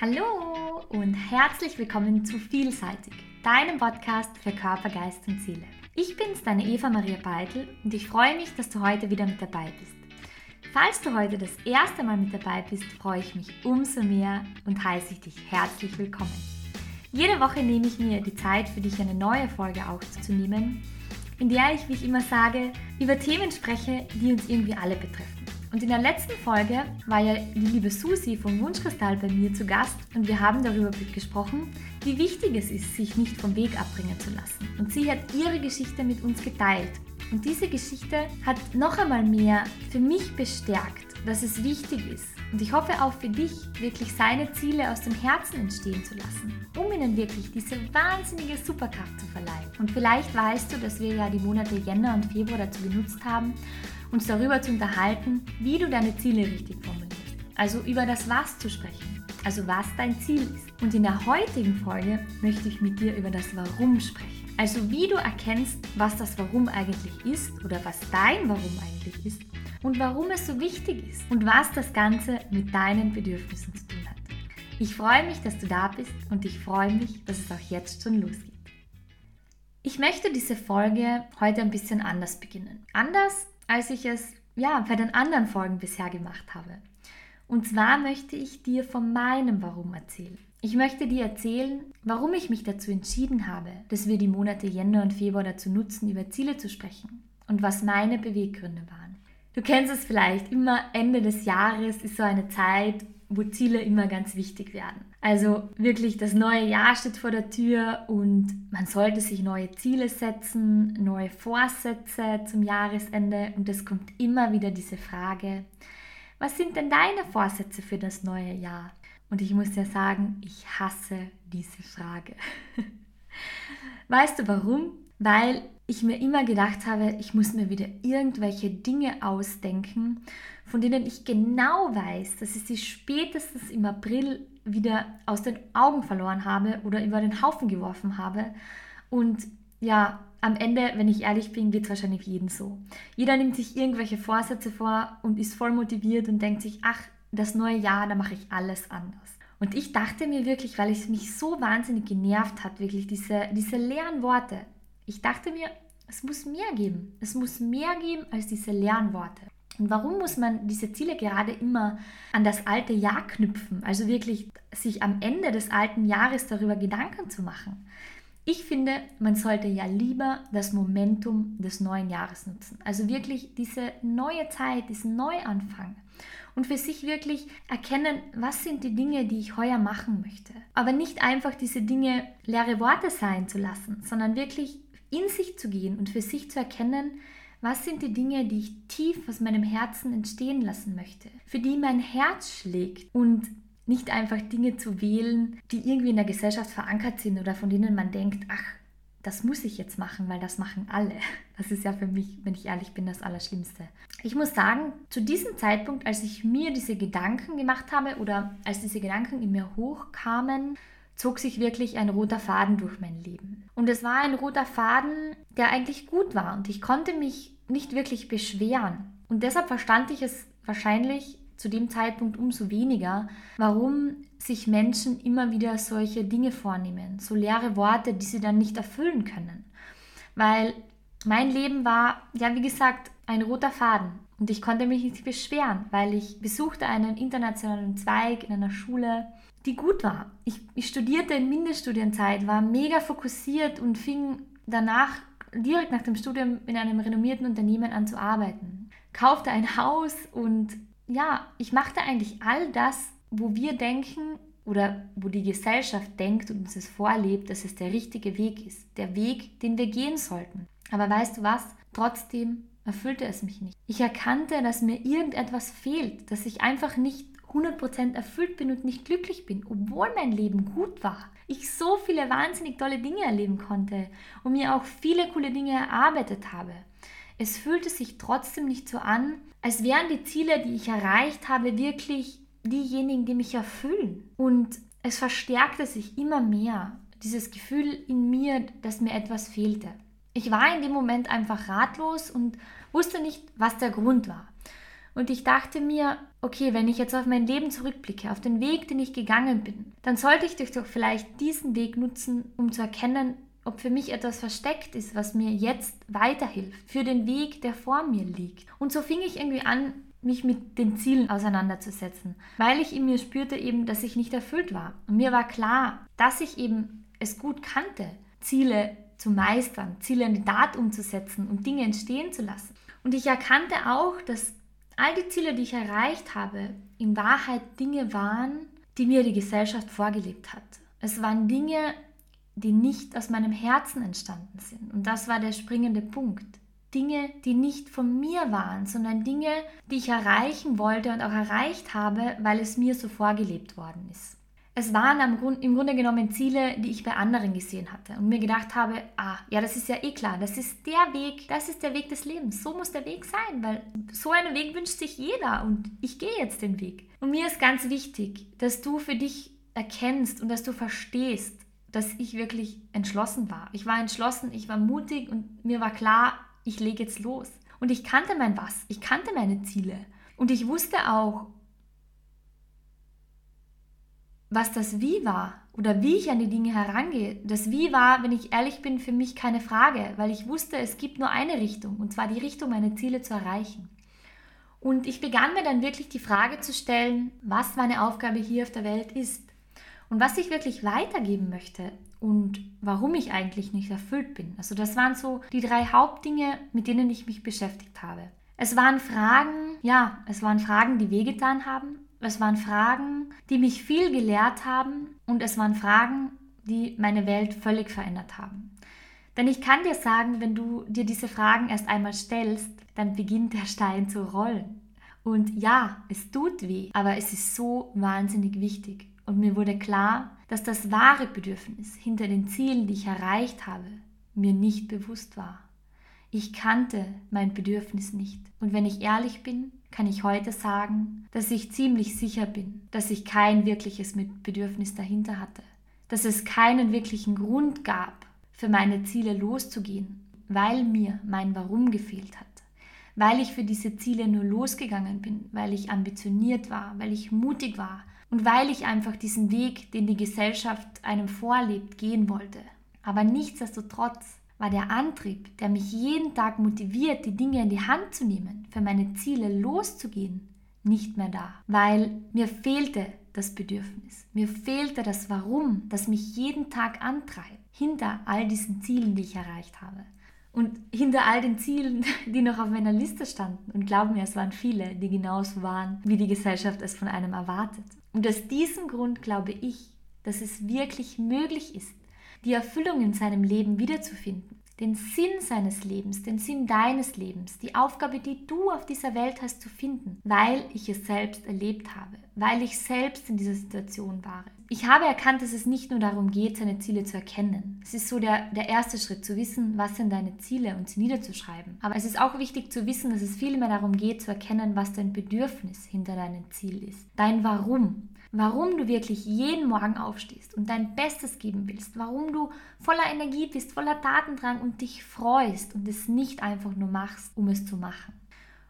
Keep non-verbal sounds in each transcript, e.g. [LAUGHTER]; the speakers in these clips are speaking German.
Hallo und herzlich willkommen zu Vielseitig, deinem Podcast für Körper, Geist und Seele. Ich bin's, deine Eva Maria Beitel und ich freue mich, dass du heute wieder mit dabei bist. Falls du heute das erste Mal mit dabei bist, freue ich mich umso mehr und heiße ich dich herzlich willkommen. Jede Woche nehme ich mir die Zeit, für dich eine neue Folge aufzunehmen, in der ich, wie ich immer sage, über Themen spreche, die uns irgendwie alle betreffen. Und in der letzten Folge war ja die liebe Susi vom Wunschkristall bei mir zu Gast und wir haben darüber gesprochen, wie wichtig es ist, sich nicht vom Weg abbringen zu lassen. Und sie hat ihre Geschichte mit uns geteilt. Und diese Geschichte hat noch einmal mehr für mich bestärkt, dass es wichtig ist. Und ich hoffe auch für dich, wirklich seine Ziele aus dem Herzen entstehen zu lassen, um ihnen wirklich diese wahnsinnige Superkraft zu verleihen. Und vielleicht weißt du, dass wir ja die Monate Jänner und Februar dazu genutzt haben, uns darüber zu unterhalten, wie du deine Ziele richtig formulierst. Also über das Was zu sprechen, also was dein Ziel ist. Und in der heutigen Folge möchte ich mit dir über das Warum sprechen. Also wie du erkennst, was das Warum eigentlich ist oder was dein Warum eigentlich ist und warum es so wichtig ist und was das Ganze mit deinen Bedürfnissen zu tun hat. Ich freue mich, dass du da bist und ich freue mich, dass es auch jetzt schon losgeht. Ich möchte diese Folge heute ein bisschen anders beginnen. Anders, als ich es ja bei den anderen Folgen bisher gemacht habe. Und zwar möchte ich dir von meinem Warum erzählen. Ich möchte dir erzählen, warum ich mich dazu entschieden habe, dass wir die Monate Jänner und Februar dazu nutzen, über Ziele zu sprechen und was meine Beweggründe waren. Du kennst es vielleicht, immer Ende des Jahres ist so eine Zeit, wo Ziele immer ganz wichtig werden. Also wirklich, das neue Jahr steht vor der Tür und man sollte sich neue Ziele setzen, neue Vorsätze zum Jahresende und es kommt immer wieder diese Frage, was sind denn deine Vorsätze für das neue Jahr? Und ich muss dir sagen, ich hasse diese Frage. [LAUGHS] weißt du warum? Weil ich mir immer gedacht habe, ich muss mir wieder irgendwelche Dinge ausdenken, von denen ich genau weiß, dass ich sie spätestens im April wieder aus den Augen verloren habe oder über den Haufen geworfen habe. Und ja, am Ende, wenn ich ehrlich bin, geht es wahrscheinlich jedem so. Jeder nimmt sich irgendwelche Vorsätze vor und ist voll motiviert und denkt sich, ach, das neue Jahr, da mache ich alles anders. Und ich dachte mir wirklich, weil es mich so wahnsinnig genervt hat, wirklich diese, diese leeren Worte. Ich dachte mir, es muss mehr geben. Es muss mehr geben als diese leeren Worte. Und warum muss man diese Ziele gerade immer an das alte Jahr knüpfen? Also wirklich sich am Ende des alten Jahres darüber Gedanken zu machen. Ich finde, man sollte ja lieber das Momentum des neuen Jahres nutzen. Also wirklich diese neue Zeit, diesen Neuanfang. Und für sich wirklich erkennen, was sind die Dinge, die ich heuer machen möchte. Aber nicht einfach diese Dinge leere Worte sein zu lassen, sondern wirklich in sich zu gehen und für sich zu erkennen, was sind die Dinge, die ich tief aus meinem Herzen entstehen lassen möchte, für die mein Herz schlägt und nicht einfach Dinge zu wählen, die irgendwie in der Gesellschaft verankert sind oder von denen man denkt, ach, das muss ich jetzt machen, weil das machen alle. Das ist ja für mich, wenn ich ehrlich bin, das Allerschlimmste. Ich muss sagen, zu diesem Zeitpunkt, als ich mir diese Gedanken gemacht habe oder als diese Gedanken in mir hochkamen, zog sich wirklich ein roter Faden durch mein Leben. Und es war ein roter Faden, der eigentlich gut war und ich konnte mich nicht wirklich beschweren. Und deshalb verstand ich es wahrscheinlich zu dem Zeitpunkt umso weniger, warum sich Menschen immer wieder solche Dinge vornehmen, so leere Worte, die sie dann nicht erfüllen können. Weil mein Leben war, ja, wie gesagt, ein roter Faden. Und ich konnte mich nicht beschweren, weil ich besuchte einen internationalen Zweig in einer Schule, die gut war. Ich, ich studierte in Mindeststudienzeit, war mega fokussiert und fing danach direkt nach dem Studium in einem renommierten Unternehmen an zu arbeiten. Kaufte ein Haus und ja, ich machte eigentlich all das, wo wir denken oder wo die Gesellschaft denkt und uns es vorlebt, dass es der richtige Weg ist. Der Weg, den wir gehen sollten. Aber weißt du was? Trotzdem erfüllte es mich nicht. Ich erkannte, dass mir irgendetwas fehlt, dass ich einfach nicht 100% erfüllt bin und nicht glücklich bin, obwohl mein Leben gut war ich so viele wahnsinnig tolle Dinge erleben konnte und mir auch viele coole Dinge erarbeitet habe. Es fühlte sich trotzdem nicht so an, als wären die Ziele, die ich erreicht habe, wirklich diejenigen, die mich erfüllen. Und es verstärkte sich immer mehr, dieses Gefühl in mir, dass mir etwas fehlte. Ich war in dem Moment einfach ratlos und wusste nicht, was der Grund war. Und ich dachte mir, okay, wenn ich jetzt auf mein Leben zurückblicke, auf den Weg, den ich gegangen bin, dann sollte ich doch vielleicht diesen Weg nutzen, um zu erkennen, ob für mich etwas versteckt ist, was mir jetzt weiterhilft, für den Weg, der vor mir liegt. Und so fing ich irgendwie an, mich mit den Zielen auseinanderzusetzen, weil ich in mir spürte eben, dass ich nicht erfüllt war. Und mir war klar, dass ich eben es gut kannte, Ziele zu meistern, Ziele in die Tat umzusetzen und Dinge entstehen zu lassen. Und ich erkannte auch, dass all die Ziele, die ich erreicht habe, in Wahrheit Dinge waren, die mir die Gesellschaft vorgelebt hat. Es waren Dinge, die nicht aus meinem Herzen entstanden sind. Und das war der springende Punkt. Dinge, die nicht von mir waren, sondern Dinge, die ich erreichen wollte und auch erreicht habe, weil es mir so vorgelebt worden ist. Es waren im Grunde genommen Ziele, die ich bei anderen gesehen hatte und mir gedacht habe, ah, ja, das ist ja eh klar, das ist der Weg, das ist der Weg des Lebens, so muss der Weg sein, weil so einen Weg wünscht sich jeder und ich gehe jetzt den Weg. Und mir ist ganz wichtig, dass du für dich erkennst und dass du verstehst, dass ich wirklich entschlossen war. Ich war entschlossen, ich war mutig und mir war klar, ich lege jetzt los. Und ich kannte mein Was, ich kannte meine Ziele. Und ich wusste auch, was das Wie war oder wie ich an die Dinge herangehe. Das Wie war, wenn ich ehrlich bin, für mich keine Frage, weil ich wusste, es gibt nur eine Richtung, und zwar die Richtung, meine Ziele zu erreichen. Und ich begann mir dann wirklich die Frage zu stellen, was meine Aufgabe hier auf der Welt ist und was ich wirklich weitergeben möchte und warum ich eigentlich nicht erfüllt bin. Also das waren so die drei Hauptdinge, mit denen ich mich beschäftigt habe. Es waren Fragen, ja, es waren Fragen, die wehgetan haben, es waren Fragen, die mich viel gelehrt haben und es waren Fragen, die meine Welt völlig verändert haben. Denn ich kann dir sagen, wenn du dir diese Fragen erst einmal stellst, dann beginnt der Stein zu rollen. Und ja, es tut weh, aber es ist so wahnsinnig wichtig. Und mir wurde klar, dass das wahre Bedürfnis hinter den Zielen, die ich erreicht habe, mir nicht bewusst war. Ich kannte mein Bedürfnis nicht. Und wenn ich ehrlich bin, kann ich heute sagen, dass ich ziemlich sicher bin, dass ich kein wirkliches Bedürfnis dahinter hatte, dass es keinen wirklichen Grund gab, für meine Ziele loszugehen, weil mir mein Warum gefehlt hat, weil ich für diese Ziele nur losgegangen bin, weil ich ambitioniert war, weil ich mutig war und weil ich einfach diesen Weg, den die Gesellschaft einem vorlebt, gehen wollte. Aber nichtsdestotrotz war der Antrieb, der mich jeden Tag motiviert, die Dinge in die Hand zu nehmen, für meine Ziele loszugehen, nicht mehr da, weil mir fehlte das Bedürfnis, mir fehlte das Warum, das mich jeden Tag antreibt, hinter all diesen Zielen, die ich erreicht habe. Und hinter all den Zielen, [LAUGHS] die noch auf meiner Liste standen, und glaub mir, es waren viele, die genauso waren, wie die Gesellschaft es von einem erwartet. Und aus diesem Grund glaube ich, dass es wirklich möglich ist, die Erfüllung in seinem Leben wiederzufinden, den Sinn seines Lebens, den Sinn deines Lebens, die Aufgabe, die du auf dieser Welt hast zu finden, weil ich es selbst erlebt habe, weil ich selbst in dieser Situation war. Ich habe erkannt, dass es nicht nur darum geht, seine Ziele zu erkennen. Es ist so der, der erste Schritt, zu wissen, was sind deine Ziele und sie niederzuschreiben. Aber es ist auch wichtig zu wissen, dass es viel mehr darum geht, zu erkennen, was dein Bedürfnis hinter deinem Ziel ist. Dein Warum warum du wirklich jeden Morgen aufstehst und dein Bestes geben willst, warum du voller Energie bist, voller Tatendrang und dich freust und es nicht einfach nur machst, um es zu machen.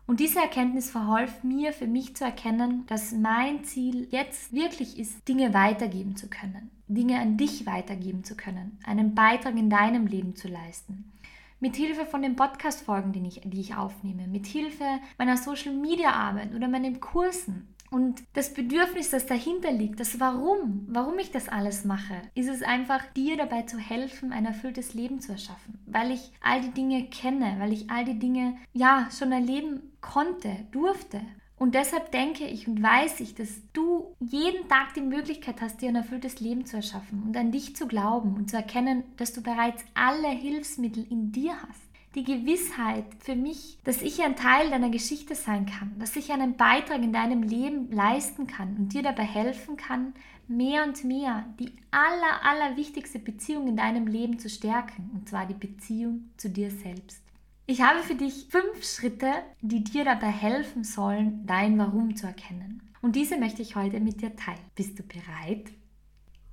Und diese Erkenntnis verhalf mir, für mich zu erkennen, dass mein Ziel jetzt wirklich ist, Dinge weitergeben zu können, Dinge an dich weitergeben zu können, einen Beitrag in deinem Leben zu leisten. Mit Hilfe von den Podcast-Folgen, die ich, die ich aufnehme, mit Hilfe meiner Social-Media-Arbeit oder meinen Kursen, und das Bedürfnis, das dahinter liegt, das Warum, warum ich das alles mache, ist es einfach, dir dabei zu helfen, ein erfülltes Leben zu erschaffen. Weil ich all die Dinge kenne, weil ich all die Dinge, ja, schon erleben konnte, durfte. Und deshalb denke ich und weiß ich, dass du jeden Tag die Möglichkeit hast, dir ein erfülltes Leben zu erschaffen und an dich zu glauben und zu erkennen, dass du bereits alle Hilfsmittel in dir hast die Gewissheit für mich, dass ich ein Teil deiner Geschichte sein kann, dass ich einen Beitrag in deinem Leben leisten kann und dir dabei helfen kann, mehr und mehr die aller, aller wichtigste Beziehung in deinem Leben zu stärken, und zwar die Beziehung zu dir selbst. Ich habe für dich fünf Schritte, die dir dabei helfen sollen, dein Warum zu erkennen. Und diese möchte ich heute mit dir teilen. Bist du bereit?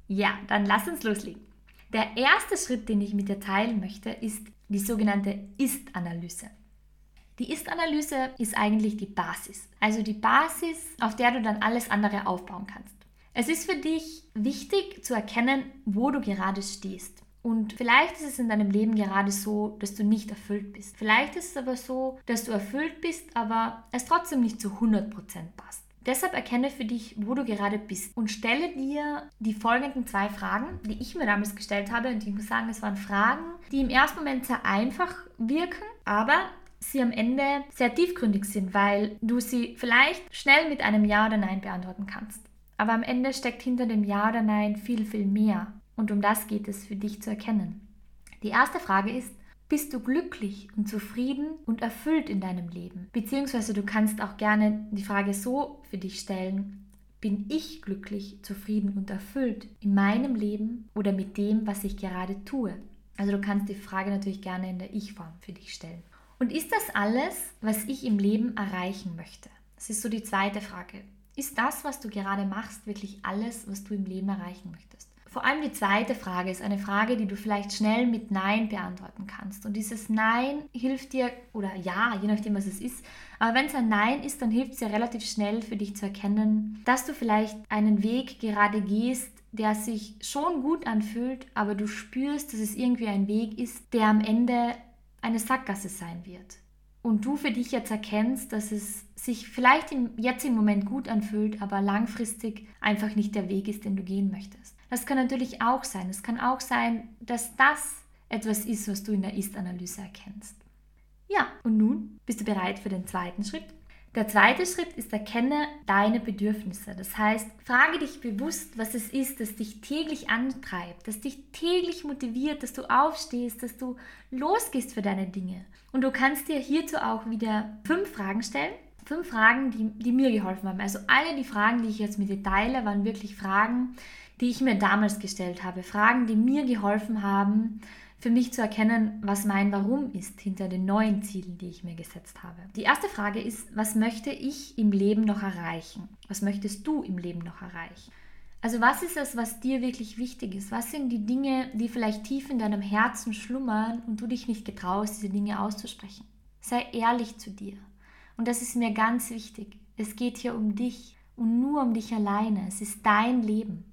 Ja, dann lass uns loslegen. Der erste Schritt, den ich mit dir teilen möchte, ist die sogenannte Ist-Analyse. Die Ist-Analyse ist eigentlich die Basis. Also die Basis, auf der du dann alles andere aufbauen kannst. Es ist für dich wichtig zu erkennen, wo du gerade stehst. Und vielleicht ist es in deinem Leben gerade so, dass du nicht erfüllt bist. Vielleicht ist es aber so, dass du erfüllt bist, aber es trotzdem nicht zu 100% passt. Deshalb erkenne für dich, wo du gerade bist und stelle dir die folgenden zwei Fragen, die ich mir damals gestellt habe. Und ich muss sagen, es waren Fragen, die im ersten Moment sehr einfach wirken, aber sie am Ende sehr tiefgründig sind, weil du sie vielleicht schnell mit einem Ja oder Nein beantworten kannst. Aber am Ende steckt hinter dem Ja oder Nein viel, viel mehr. Und um das geht es für dich zu erkennen. Die erste Frage ist, bist du glücklich und zufrieden und erfüllt in deinem Leben? Beziehungsweise du kannst auch gerne die Frage so für dich stellen, bin ich glücklich, zufrieden und erfüllt in meinem Leben oder mit dem, was ich gerade tue? Also du kannst die Frage natürlich gerne in der Ich-Form für dich stellen. Und ist das alles, was ich im Leben erreichen möchte? Das ist so die zweite Frage. Ist das, was du gerade machst, wirklich alles, was du im Leben erreichen möchtest? Vor allem die zweite Frage ist eine Frage, die du vielleicht schnell mit Nein beantworten kannst. Und dieses Nein hilft dir, oder Ja, je nachdem, was es ist, aber wenn es ein Nein ist, dann hilft es dir relativ schnell für dich zu erkennen, dass du vielleicht einen Weg gerade gehst, der sich schon gut anfühlt, aber du spürst, dass es irgendwie ein Weg ist, der am Ende eine Sackgasse sein wird. Und du für dich jetzt erkennst, dass es sich vielleicht im, jetzt im Moment gut anfühlt, aber langfristig einfach nicht der Weg ist, den du gehen möchtest. Das kann natürlich auch sein. Es kann auch sein, dass das etwas ist, was du in der Ist-Analyse erkennst. Ja, und nun bist du bereit für den zweiten Schritt? Der zweite Schritt ist, erkenne deine Bedürfnisse. Das heißt, frage dich bewusst, was es ist, das dich täglich antreibt, das dich täglich motiviert, dass du aufstehst, dass du losgehst für deine Dinge. Und du kannst dir hierzu auch wieder fünf Fragen stellen. Fünf Fragen, die, die mir geholfen haben. Also alle die Fragen, die ich jetzt mit dir teile, waren wirklich Fragen, die ich mir damals gestellt habe. Fragen, die mir geholfen haben, für mich zu erkennen, was mein Warum ist hinter den neuen Zielen, die ich mir gesetzt habe. Die erste Frage ist, was möchte ich im Leben noch erreichen? Was möchtest du im Leben noch erreichen? Also was ist es, was dir wirklich wichtig ist? Was sind die Dinge, die vielleicht tief in deinem Herzen schlummern und du dich nicht getraust, diese Dinge auszusprechen? Sei ehrlich zu dir. Und das ist mir ganz wichtig. Es geht hier um dich und nur um dich alleine. Es ist dein Leben.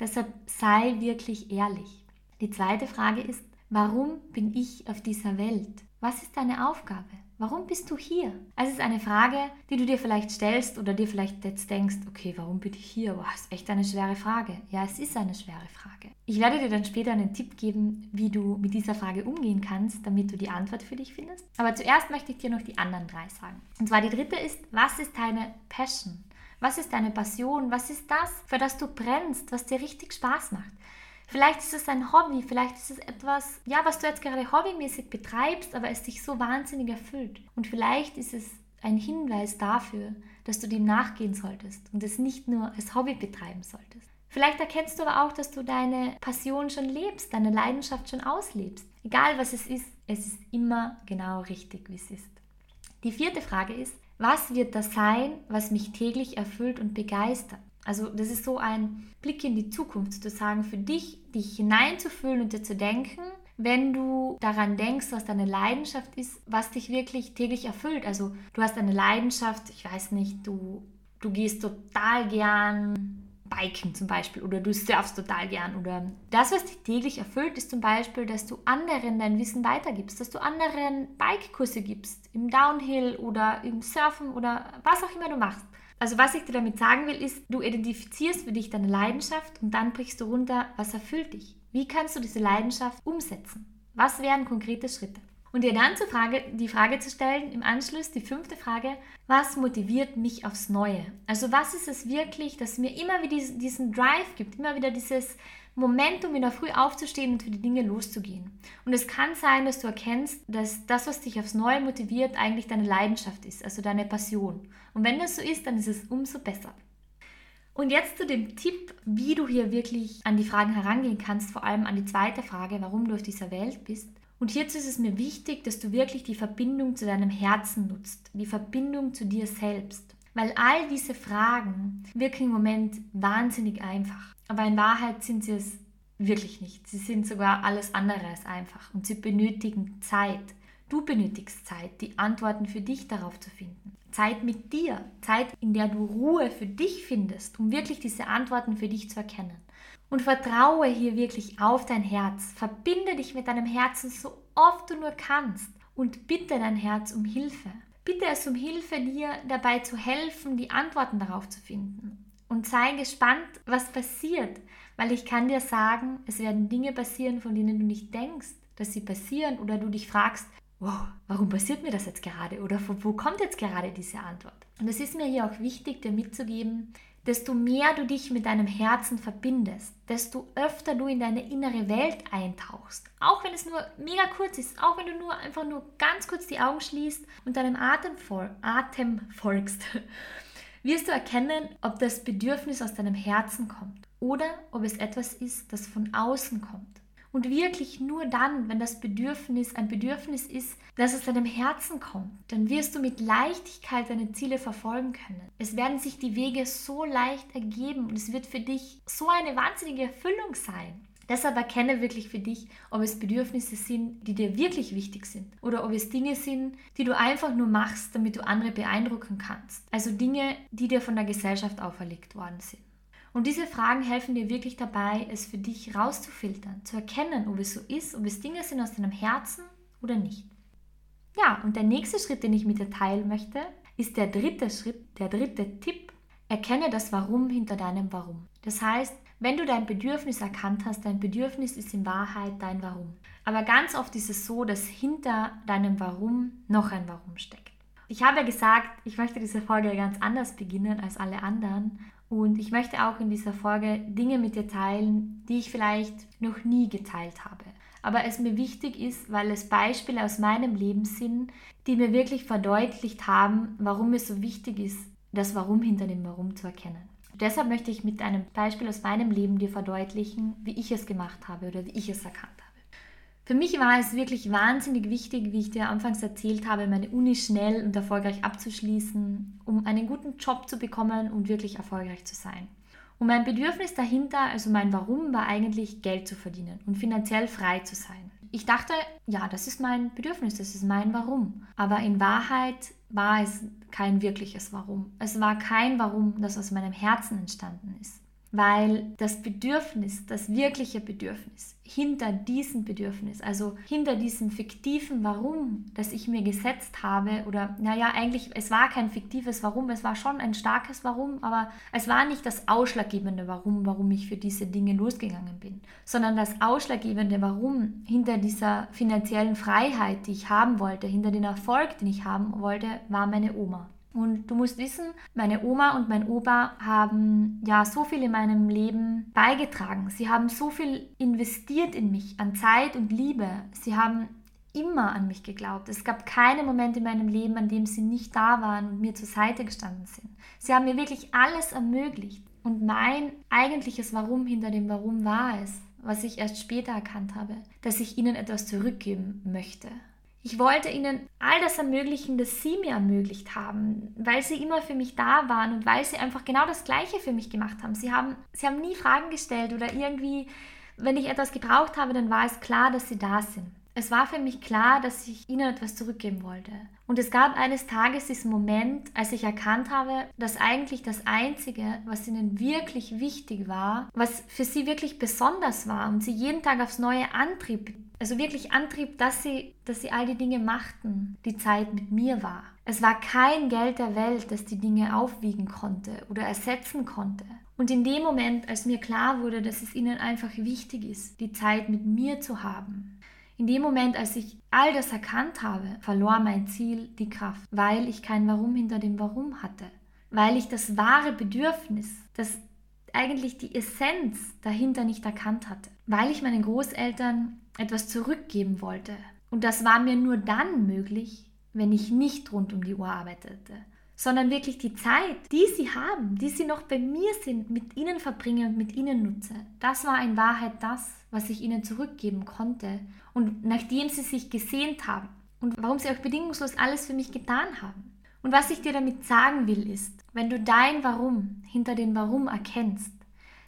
Deshalb sei wirklich ehrlich. Die zweite Frage ist, warum bin ich auf dieser Welt? Was ist deine Aufgabe? Warum bist du hier? Es ist eine Frage, die du dir vielleicht stellst oder dir vielleicht jetzt denkst, okay, warum bin ich hier? Boah, ist echt eine schwere Frage. Ja, es ist eine schwere Frage. Ich werde dir dann später einen Tipp geben, wie du mit dieser Frage umgehen kannst, damit du die Antwort für dich findest. Aber zuerst möchte ich dir noch die anderen drei sagen. Und zwar die dritte ist, was ist deine Passion? Was ist deine Passion? Was ist das, für das du brennst, was dir richtig Spaß macht? Vielleicht ist es ein Hobby, vielleicht ist es etwas, ja, was du jetzt gerade hobbymäßig betreibst, aber es dich so wahnsinnig erfüllt. Und vielleicht ist es ein Hinweis dafür, dass du dem nachgehen solltest und es nicht nur als Hobby betreiben solltest. Vielleicht erkennst du aber auch, dass du deine Passion schon lebst, deine Leidenschaft schon auslebst. Egal was es ist, es ist immer genau richtig, wie es ist. Die vierte Frage ist, was wird das sein, was mich täglich erfüllt und begeistert? Also das ist so ein Blick in die Zukunft, zu sagen, für dich, dich hineinzufühlen und dir zu denken, wenn du daran denkst, was deine Leidenschaft ist, was dich wirklich täglich erfüllt. Also du hast eine Leidenschaft, ich weiß nicht, du, du gehst total gern Biken zum Beispiel oder du surfst total gern oder das, was dich täglich erfüllt, ist zum Beispiel, dass du anderen dein Wissen weitergibst, dass du anderen Bikekurse gibst, im Downhill oder im Surfen oder was auch immer du machst. Also was ich dir damit sagen will, ist, du identifizierst für dich deine Leidenschaft und dann brichst du runter, was erfüllt dich. Wie kannst du diese Leidenschaft umsetzen? Was wären konkrete Schritte? Und dir dann Frage, die Frage zu stellen, im Anschluss die fünfte Frage, was motiviert mich aufs Neue? Also was ist es wirklich, das mir immer wieder diesen Drive gibt, immer wieder dieses Momentum, in der Früh aufzustehen und für die Dinge loszugehen. Und es kann sein, dass du erkennst, dass das, was dich aufs Neue motiviert, eigentlich deine Leidenschaft ist, also deine Passion. Und wenn das so ist, dann ist es umso besser. Und jetzt zu dem Tipp, wie du hier wirklich an die Fragen herangehen kannst, vor allem an die zweite Frage, warum du auf dieser Welt bist. Und hierzu ist es mir wichtig, dass du wirklich die Verbindung zu deinem Herzen nutzt, die Verbindung zu dir selbst. Weil all diese Fragen wirken im Moment wahnsinnig einfach. Aber in Wahrheit sind sie es wirklich nicht. Sie sind sogar alles andere als einfach und sie benötigen Zeit. Du benötigst Zeit, die Antworten für dich darauf zu finden. Zeit mit dir, Zeit, in der du Ruhe für dich findest, um wirklich diese Antworten für dich zu erkennen. Und vertraue hier wirklich auf dein Herz. Verbinde dich mit deinem Herzen so oft du nur kannst und bitte dein Herz um Hilfe. Bitte es um Hilfe, dir dabei zu helfen, die Antworten darauf zu finden. Und sei gespannt, was passiert, weil ich kann dir sagen, es werden Dinge passieren, von denen du nicht denkst, dass sie passieren oder du dich fragst, wow, warum passiert mir das jetzt gerade oder von wo kommt jetzt gerade diese Antwort? Und es ist mir hier auch wichtig, dir mitzugeben, desto mehr du dich mit deinem Herzen verbindest, desto öfter du in deine innere Welt eintauchst. Auch wenn es nur mega kurz ist, auch wenn du nur einfach nur ganz kurz die Augen schließt und deinem Atem, fol Atem folgst, [LAUGHS] wirst du erkennen, ob das Bedürfnis aus deinem Herzen kommt oder ob es etwas ist, das von außen kommt. Und wirklich nur dann, wenn das Bedürfnis ein Bedürfnis ist, das aus deinem Herzen kommt, dann wirst du mit Leichtigkeit deine Ziele verfolgen können. Es werden sich die Wege so leicht ergeben und es wird für dich so eine wahnsinnige Erfüllung sein. Deshalb erkenne wirklich für dich, ob es Bedürfnisse sind, die dir wirklich wichtig sind oder ob es Dinge sind, die du einfach nur machst, damit du andere beeindrucken kannst. Also Dinge, die dir von der Gesellschaft auferlegt worden sind. Und diese Fragen helfen dir wirklich dabei, es für dich rauszufiltern, zu erkennen, ob es so ist, ob es Dinge sind aus deinem Herzen oder nicht. Ja, und der nächste Schritt, den ich mit dir teilen möchte, ist der dritte Schritt, der dritte Tipp. Erkenne das Warum hinter deinem Warum. Das heißt, wenn du dein Bedürfnis erkannt hast, dein Bedürfnis ist in Wahrheit dein Warum. Aber ganz oft ist es so, dass hinter deinem Warum noch ein Warum steckt. Ich habe ja gesagt, ich möchte diese Folge ganz anders beginnen als alle anderen. Und ich möchte auch in dieser Folge Dinge mit dir teilen, die ich vielleicht noch nie geteilt habe. Aber es mir wichtig ist, weil es Beispiele aus meinem Leben sind, die mir wirklich verdeutlicht haben, warum es so wichtig ist, das Warum hinter dem Warum zu erkennen. Deshalb möchte ich mit einem Beispiel aus meinem Leben dir verdeutlichen, wie ich es gemacht habe oder wie ich es erkannt habe. Für mich war es wirklich wahnsinnig wichtig, wie ich dir anfangs erzählt habe, meine Uni schnell und erfolgreich abzuschließen, um einen guten Job zu bekommen und wirklich erfolgreich zu sein. Und mein Bedürfnis dahinter, also mein Warum, war eigentlich Geld zu verdienen und finanziell frei zu sein. Ich dachte, ja, das ist mein Bedürfnis, das ist mein Warum. Aber in Wahrheit war es kein wirkliches Warum. Es war kein Warum, das aus meinem Herzen entstanden ist weil das Bedürfnis, das wirkliche Bedürfnis hinter diesem Bedürfnis, also hinter diesem fiktiven Warum, das ich mir gesetzt habe, oder naja, eigentlich, es war kein fiktives Warum, es war schon ein starkes Warum, aber es war nicht das ausschlaggebende Warum, warum ich für diese Dinge losgegangen bin, sondern das ausschlaggebende Warum hinter dieser finanziellen Freiheit, die ich haben wollte, hinter dem Erfolg, den ich haben wollte, war meine Oma. Und du musst wissen, meine Oma und mein Opa haben ja so viel in meinem Leben beigetragen. Sie haben so viel investiert in mich, an Zeit und Liebe. Sie haben immer an mich geglaubt. Es gab keinen Moment in meinem Leben, an dem sie nicht da waren und mir zur Seite gestanden sind. Sie haben mir wirklich alles ermöglicht. Und mein eigentliches Warum hinter dem Warum war es, was ich erst später erkannt habe, dass ich ihnen etwas zurückgeben möchte. Ich wollte ihnen all das ermöglichen, das sie mir ermöglicht haben, weil sie immer für mich da waren und weil sie einfach genau das Gleiche für mich gemacht haben. Sie haben, sie haben nie Fragen gestellt oder irgendwie, wenn ich etwas gebraucht habe, dann war es klar, dass sie da sind. Es war für mich klar, dass ich ihnen etwas zurückgeben wollte. Und es gab eines Tages diesen Moment, als ich erkannt habe, dass eigentlich das Einzige, was ihnen wirklich wichtig war, was für sie wirklich besonders war und sie jeden Tag aufs Neue antrieb, also wirklich Antrieb, dass sie, dass sie all die Dinge machten, die Zeit mit mir war. Es war kein Geld der Welt, das die Dinge aufwiegen konnte oder ersetzen konnte. Und in dem Moment, als mir klar wurde, dass es ihnen einfach wichtig ist, die Zeit mit mir zu haben, in dem Moment, als ich all das erkannt habe, verlor mein Ziel die Kraft, weil ich kein Warum hinter dem Warum hatte, weil ich das wahre Bedürfnis, das eigentlich die Essenz dahinter nicht erkannt hatte, weil ich meinen Großeltern etwas zurückgeben wollte. Und das war mir nur dann möglich, wenn ich nicht rund um die Uhr arbeitete, sondern wirklich die Zeit, die sie haben, die sie noch bei mir sind, mit ihnen verbringe und mit ihnen nutze. Das war in Wahrheit das, was ich ihnen zurückgeben konnte und nachdem sie sich gesehnt haben und warum sie auch bedingungslos alles für mich getan haben. Und was ich dir damit sagen will, ist, wenn du dein Warum hinter dem Warum erkennst,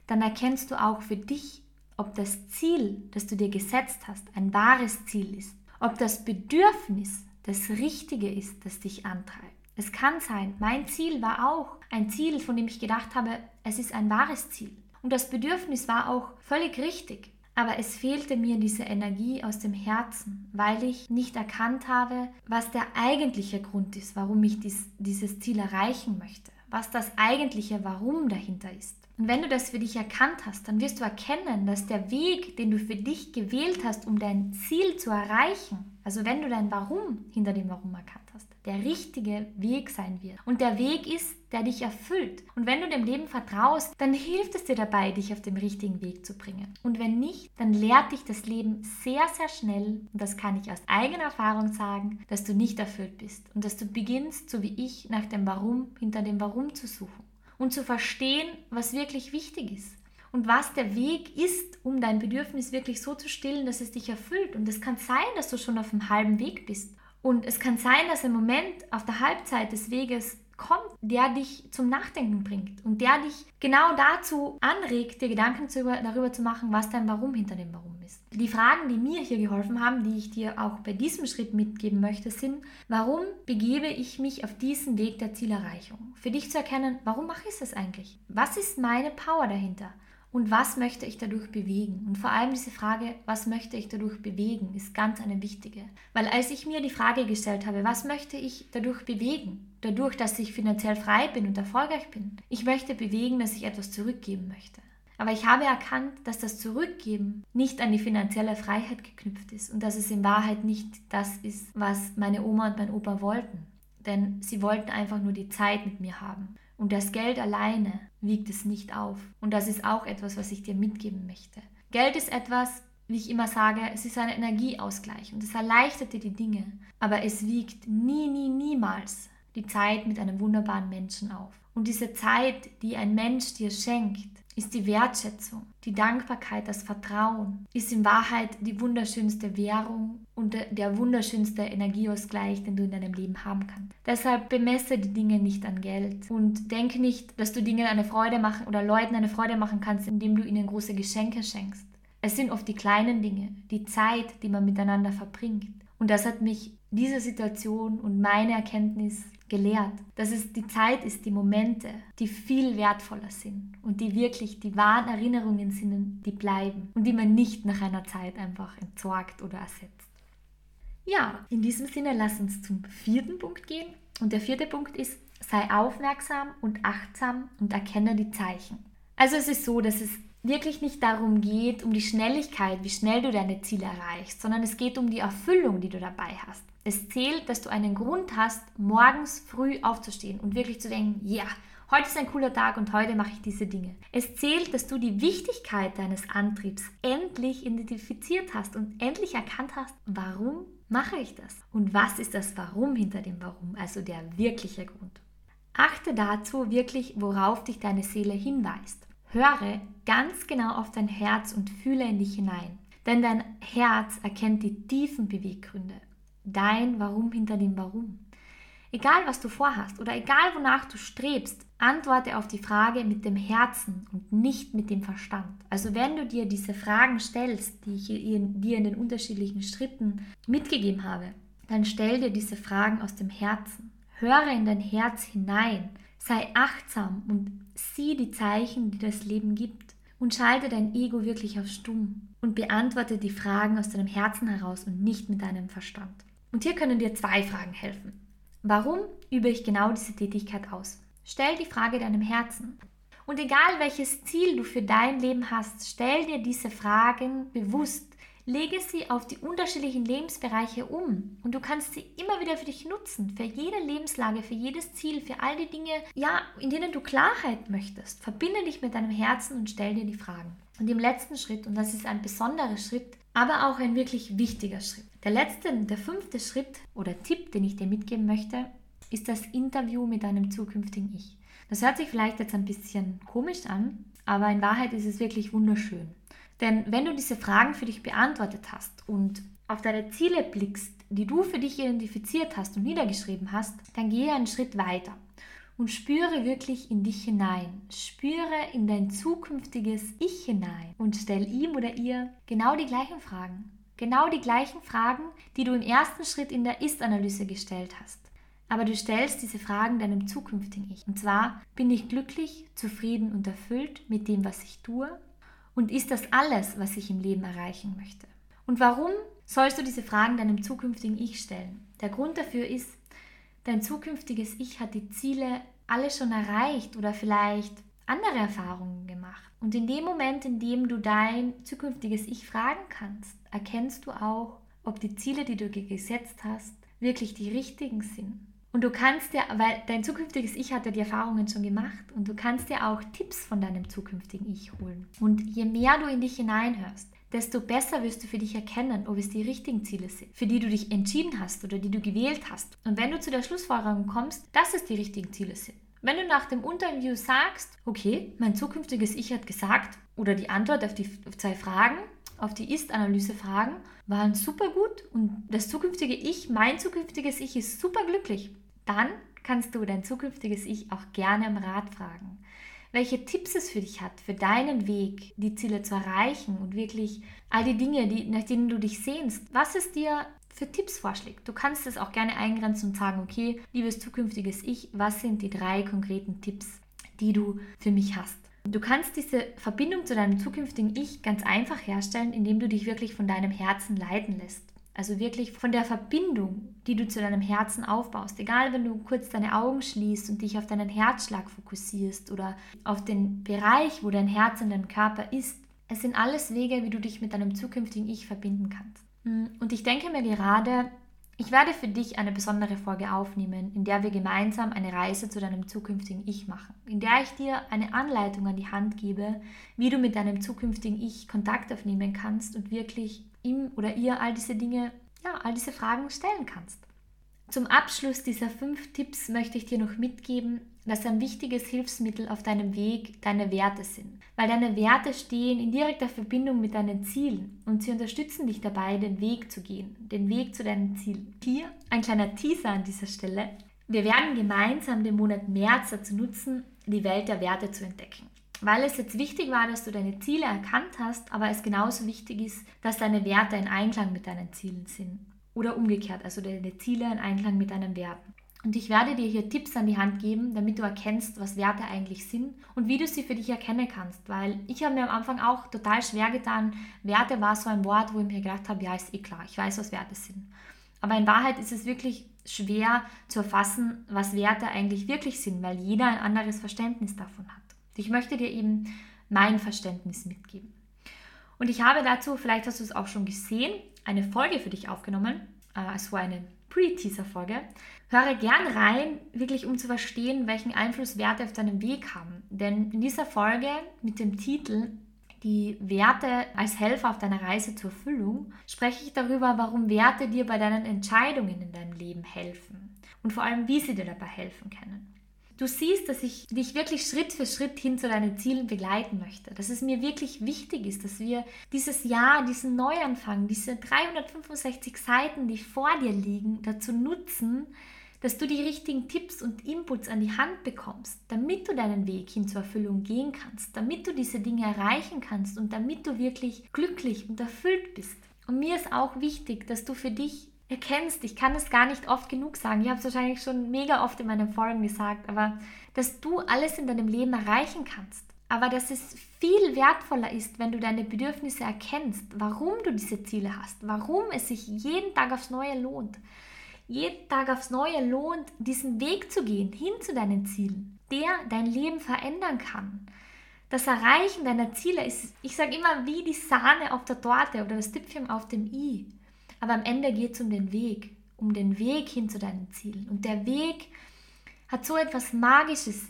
dann erkennst du auch für dich ob das Ziel, das du dir gesetzt hast, ein wahres Ziel ist. ob das Bedürfnis das Richtige ist, das dich antreibt. Es kann sein, mein Ziel war auch ein Ziel, von dem ich gedacht habe, es ist ein wahres Ziel. Und das Bedürfnis war auch völlig richtig. Aber es fehlte mir diese Energie aus dem Herzen, weil ich nicht erkannt habe, was der eigentliche Grund ist, warum ich dies, dieses Ziel erreichen möchte, was das eigentliche Warum dahinter ist. Und wenn du das für dich erkannt hast, dann wirst du erkennen, dass der Weg, den du für dich gewählt hast, um dein Ziel zu erreichen, also wenn du dein Warum hinter dem Warum erkannt hast, der richtige Weg sein wird. Und der Weg ist, der dich erfüllt. Und wenn du dem Leben vertraust, dann hilft es dir dabei, dich auf den richtigen Weg zu bringen. Und wenn nicht, dann lehrt dich das Leben sehr, sehr schnell, und das kann ich aus eigener Erfahrung sagen, dass du nicht erfüllt bist und dass du beginnst, so wie ich, nach dem Warum, hinter dem Warum zu suchen und zu verstehen, was wirklich wichtig ist und was der Weg ist, um dein Bedürfnis wirklich so zu stillen, dass es dich erfüllt. Und es kann sein, dass du schon auf dem halben Weg bist. Und es kann sein, dass ein Moment auf der Halbzeit des Weges kommt, der dich zum Nachdenken bringt und der dich genau dazu anregt, dir Gedanken darüber zu machen, was dein Warum hinter dem Warum ist. Die Fragen, die mir hier geholfen haben, die ich dir auch bei diesem Schritt mitgeben möchte, sind, warum begebe ich mich auf diesen Weg der Zielerreichung? Für dich zu erkennen, warum mache ich das eigentlich? Was ist meine Power dahinter? Und was möchte ich dadurch bewegen? Und vor allem diese Frage, was möchte ich dadurch bewegen, ist ganz eine wichtige. Weil als ich mir die Frage gestellt habe, was möchte ich dadurch bewegen? Dadurch, dass ich finanziell frei bin und erfolgreich bin. Ich möchte bewegen, dass ich etwas zurückgeben möchte. Aber ich habe erkannt, dass das Zurückgeben nicht an die finanzielle Freiheit geknüpft ist und dass es in Wahrheit nicht das ist, was meine Oma und mein Opa wollten. Denn sie wollten einfach nur die Zeit mit mir haben. Und das Geld alleine wiegt es nicht auf. Und das ist auch etwas, was ich dir mitgeben möchte. Geld ist etwas, wie ich immer sage, es ist ein Energieausgleich und es erleichtert dir die Dinge. Aber es wiegt nie, nie, niemals die Zeit mit einem wunderbaren Menschen auf. Und diese Zeit, die ein Mensch dir schenkt, ist die Wertschätzung, die Dankbarkeit, das Vertrauen, ist in Wahrheit die wunderschönste Währung und der wunderschönste Energieausgleich, den du in deinem Leben haben kannst. Deshalb bemesse die Dinge nicht an Geld und denke nicht, dass du Dingen eine Freude machen oder Leuten eine Freude machen kannst, indem du ihnen große Geschenke schenkst. Es sind oft die kleinen Dinge, die Zeit, die man miteinander verbringt. Und das hat mich diese Situation und meine Erkenntnis gelehrt, dass es die Zeit ist, die Momente, die viel wertvoller sind und die wirklich die wahren Erinnerungen sind, die bleiben und die man nicht nach einer Zeit einfach entsorgt oder ersetzt. Ja, in diesem Sinne lass uns zum vierten Punkt gehen. Und der vierte Punkt ist, sei aufmerksam und achtsam und erkenne die Zeichen. Also es ist so, dass es wirklich nicht darum geht, um die Schnelligkeit, wie schnell du deine Ziele erreichst, sondern es geht um die Erfüllung, die du dabei hast. Es zählt, dass du einen Grund hast, morgens früh aufzustehen und wirklich zu denken, ja, heute ist ein cooler Tag und heute mache ich diese Dinge. Es zählt, dass du die Wichtigkeit deines Antriebs endlich identifiziert hast und endlich erkannt hast, warum mache ich das? Und was ist das Warum hinter dem Warum, also der wirkliche Grund? Achte dazu wirklich, worauf dich deine Seele hinweist. Höre ganz genau auf dein Herz und fühle in dich hinein. Denn dein Herz erkennt die tiefen Beweggründe dein Warum hinter dem Warum. Egal, was du vorhast oder egal, wonach du strebst, antworte auf die Frage mit dem Herzen und nicht mit dem Verstand. Also wenn du dir diese Fragen stellst, die ich dir in den unterschiedlichen Schritten mitgegeben habe, dann stell dir diese Fragen aus dem Herzen. Höre in dein Herz hinein, sei achtsam und sieh die Zeichen, die das Leben gibt und schalte dein Ego wirklich auf stumm und beantworte die Fragen aus deinem Herzen heraus und nicht mit deinem Verstand. Und hier können dir zwei Fragen helfen. Warum übe ich genau diese Tätigkeit aus? Stell die Frage deinem Herzen. Und egal welches Ziel du für dein Leben hast, stell dir diese Fragen bewusst. Lege sie auf die unterschiedlichen Lebensbereiche um und du kannst sie immer wieder für dich nutzen, für jede Lebenslage, für jedes Ziel, für all die Dinge, ja, in denen du Klarheit möchtest. Verbinde dich mit deinem Herzen und stell dir die Fragen. Und im letzten Schritt, und das ist ein besonderer Schritt, aber auch ein wirklich wichtiger Schritt. Der letzte, der fünfte Schritt oder Tipp, den ich dir mitgeben möchte, ist das Interview mit deinem zukünftigen Ich. Das hört sich vielleicht jetzt ein bisschen komisch an, aber in Wahrheit ist es wirklich wunderschön. Denn wenn du diese Fragen für dich beantwortet hast und auf deine Ziele blickst, die du für dich identifiziert hast und niedergeschrieben hast, dann gehe einen Schritt weiter und spüre wirklich in dich hinein. Spüre in dein zukünftiges Ich hinein und stell ihm oder ihr genau die gleichen Fragen. Genau die gleichen Fragen, die du im ersten Schritt in der Ist-Analyse gestellt hast. Aber du stellst diese Fragen deinem zukünftigen Ich. Und zwar, bin ich glücklich, zufrieden und erfüllt mit dem, was ich tue? Und ist das alles, was ich im Leben erreichen möchte? Und warum sollst du diese Fragen deinem zukünftigen Ich stellen? Der Grund dafür ist, dein zukünftiges Ich hat die Ziele alle schon erreicht oder vielleicht andere Erfahrungen gemacht. Und in dem Moment, in dem du dein zukünftiges Ich fragen kannst, erkennst du auch, ob die Ziele, die du gesetzt hast, wirklich die richtigen sind. Und du kannst dir, weil dein zukünftiges Ich hat ja die Erfahrungen schon gemacht und du kannst dir auch Tipps von deinem zukünftigen Ich holen. Und je mehr du in dich hineinhörst, desto besser wirst du für dich erkennen, ob es die richtigen Ziele sind, für die du dich entschieden hast oder die du gewählt hast. Und wenn du zu der Schlussfolgerung kommst, dass es die richtigen Ziele sind. Wenn du nach dem Interview sagst, okay, mein zukünftiges Ich hat gesagt, oder die Antwort auf die zwei Fragen, auf die Ist-Analyse-Fragen, waren super gut und das zukünftige Ich, mein zukünftiges Ich ist super glücklich, dann kannst du dein zukünftiges Ich auch gerne am Rat fragen welche Tipps es für dich hat, für deinen Weg, die Ziele zu erreichen und wirklich all die Dinge, die, nach denen du dich sehnst, was es dir für Tipps vorschlägt. Du kannst es auch gerne eingrenzen und sagen, okay, liebes zukünftiges Ich, was sind die drei konkreten Tipps, die du für mich hast? Du kannst diese Verbindung zu deinem zukünftigen Ich ganz einfach herstellen, indem du dich wirklich von deinem Herzen leiten lässt. Also wirklich von der Verbindung, die du zu deinem Herzen aufbaust. Egal, wenn du kurz deine Augen schließt und dich auf deinen Herzschlag fokussierst oder auf den Bereich, wo dein Herz in deinem Körper ist. Es sind alles Wege, wie du dich mit deinem zukünftigen Ich verbinden kannst. Mm, und ich denke mir gerade, ich werde für dich eine besondere Folge aufnehmen, in der wir gemeinsam eine Reise zu deinem zukünftigen Ich machen, in der ich dir eine Anleitung an die Hand gebe, wie du mit deinem zukünftigen Ich Kontakt aufnehmen kannst und wirklich ihm oder ihr all diese Dinge, ja, all diese Fragen stellen kannst. Zum Abschluss dieser fünf Tipps möchte ich dir noch mitgeben, dass ein wichtiges Hilfsmittel auf deinem Weg deine Werte sind. Weil deine Werte stehen in direkter Verbindung mit deinen Zielen und sie unterstützen dich dabei, den Weg zu gehen, den Weg zu deinen Zielen. Hier ein kleiner Teaser an dieser Stelle. Wir werden gemeinsam den Monat März dazu nutzen, die Welt der Werte zu entdecken weil es jetzt wichtig war, dass du deine Ziele erkannt hast, aber es genauso wichtig ist, dass deine Werte in Einklang mit deinen Zielen sind. Oder umgekehrt, also deine Ziele in Einklang mit deinen Werten. Und ich werde dir hier Tipps an die Hand geben, damit du erkennst, was Werte eigentlich sind und wie du sie für dich erkennen kannst. Weil ich habe mir am Anfang auch total schwer getan. Werte war so ein Wort, wo ich mir gedacht habe, ja, ist eh klar, ich weiß, was Werte sind. Aber in Wahrheit ist es wirklich schwer zu erfassen, was Werte eigentlich wirklich sind, weil jeder ein anderes Verständnis davon hat. Ich möchte dir eben mein Verständnis mitgeben. Und ich habe dazu, vielleicht hast du es auch schon gesehen, eine Folge für dich aufgenommen. War eine Pre-Teaser-Folge. Höre gern rein, wirklich um zu verstehen, welchen Einfluss Werte auf deinem Weg haben. Denn in dieser Folge mit dem Titel die Werte als Helfer auf deiner Reise zur Erfüllung, spreche ich darüber, warum Werte dir bei deinen Entscheidungen in deinem Leben helfen und vor allem, wie sie dir dabei helfen können du siehst, dass ich dich wirklich Schritt für Schritt hin zu deinen Zielen begleiten möchte. Dass es mir wirklich wichtig ist, dass wir dieses Jahr, diesen Neuanfang, diese 365 Seiten, die vor dir liegen, dazu nutzen, dass du die richtigen Tipps und Inputs an die Hand bekommst, damit du deinen Weg hin zur Erfüllung gehen kannst, damit du diese Dinge erreichen kannst und damit du wirklich glücklich und erfüllt bist. Und mir ist auch wichtig, dass du für dich erkennst, ich kann es gar nicht oft genug sagen, ich habe es wahrscheinlich schon mega oft in meinen Folgen gesagt, aber dass du alles in deinem Leben erreichen kannst. Aber dass es viel wertvoller ist, wenn du deine Bedürfnisse erkennst, warum du diese Ziele hast, warum es sich jeden Tag aufs Neue lohnt. Jeden Tag aufs Neue lohnt, diesen Weg zu gehen, hin zu deinen Zielen, der dein Leben verändern kann. Das Erreichen deiner Ziele ist, ich sage immer, wie die Sahne auf der Torte oder das Tüpfchen auf dem i. Aber am Ende geht es um den Weg, um den Weg hin zu deinen Zielen. Und der Weg hat so etwas Magisches,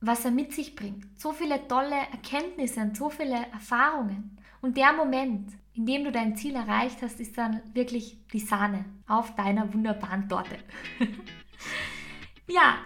was er mit sich bringt. So viele tolle Erkenntnisse und so viele Erfahrungen. Und der Moment, in dem du dein Ziel erreicht hast, ist dann wirklich die Sahne auf deiner wunderbaren Torte. [LAUGHS] ja,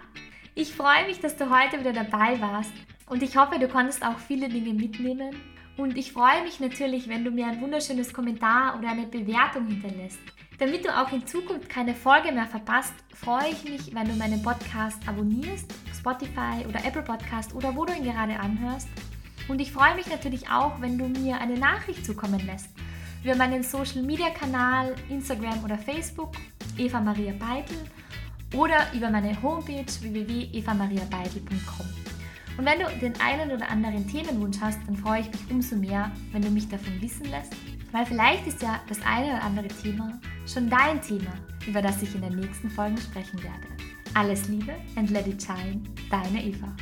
ich freue mich, dass du heute wieder dabei warst und ich hoffe, du konntest auch viele Dinge mitnehmen und ich freue mich natürlich, wenn du mir ein wunderschönes Kommentar oder eine Bewertung hinterlässt. Damit du auch in Zukunft keine Folge mehr verpasst, freue ich mich, wenn du meinen Podcast abonnierst, Spotify oder Apple Podcast oder wo du ihn gerade anhörst. Und ich freue mich natürlich auch, wenn du mir eine Nachricht zukommen lässt. über meinen Social Media Kanal, Instagram oder Facebook, Eva Maria Beitel oder über meine Homepage www.evamariabeitel.com. Und wenn du den einen oder anderen Themenwunsch hast, dann freue ich mich umso mehr, wenn du mich davon wissen lässt, weil vielleicht ist ja das eine oder andere Thema schon dein Thema, über das ich in den nächsten Folgen sprechen werde. Alles Liebe and let it shine, deine Eva.